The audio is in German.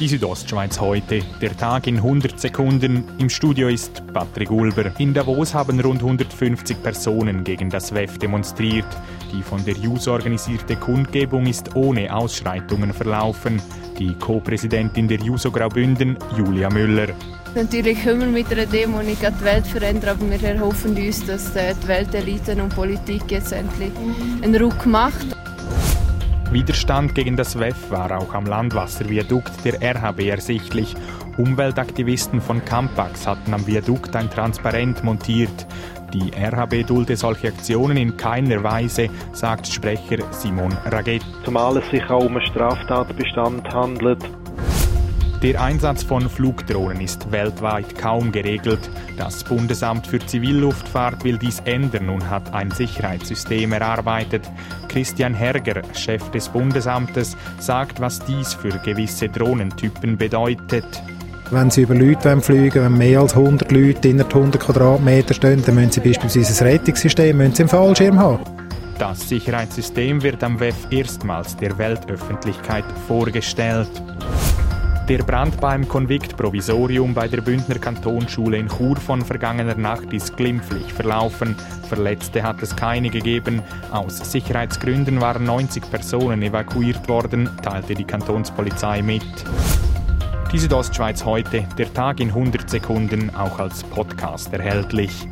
Die Südostschweiz heute. Der Tag in 100 Sekunden. Im Studio ist Patrick Ulber. In Davos haben rund 150 Personen gegen das WEF demonstriert. Die von der JUS organisierte Kundgebung ist ohne Ausschreitungen verlaufen. Die Co-Präsidentin der JUSO Graubünden, Julia Müller. Natürlich können wir mit einer Demo nicht die Welt verändern, aber wir erhoffen uns, dass die Welteliten und Politik jetzt endlich einen Ruck macht. Widerstand gegen das WEF war auch am Landwasserviadukt der RHB ersichtlich. Umweltaktivisten von Campax hatten am Viadukt ein Transparent montiert. Die RHB dulde solche Aktionen in keiner Weise, sagt Sprecher Simon Raget. Zumal es sich auch um einen Straftatbestand handelt, der Einsatz von Flugdrohnen ist weltweit kaum geregelt. Das Bundesamt für Zivilluftfahrt will dies ändern und hat ein Sicherheitssystem erarbeitet. Christian Herger, Chef des Bundesamtes, sagt, was dies für gewisse Drohnentypen bedeutet. Wenn Sie über Leute fliegen wenn mehr als 100 Leute innerhalb 100 Quadratmeter stehen, dann müssen Sie beispielsweise ein Rettungssystem müssen Sie im Fallschirm haben. Das Sicherheitssystem wird am WEF erstmals der Weltöffentlichkeit vorgestellt. Der Brand beim Konvikt-Provisorium bei der Bündner Kantonsschule in Chur von vergangener Nacht ist glimpflich verlaufen. Verletzte hat es keine gegeben. Aus Sicherheitsgründen waren 90 Personen evakuiert worden, teilte die Kantonspolizei mit. Die Südostschweiz heute, der Tag in 100 Sekunden, auch als Podcast erhältlich.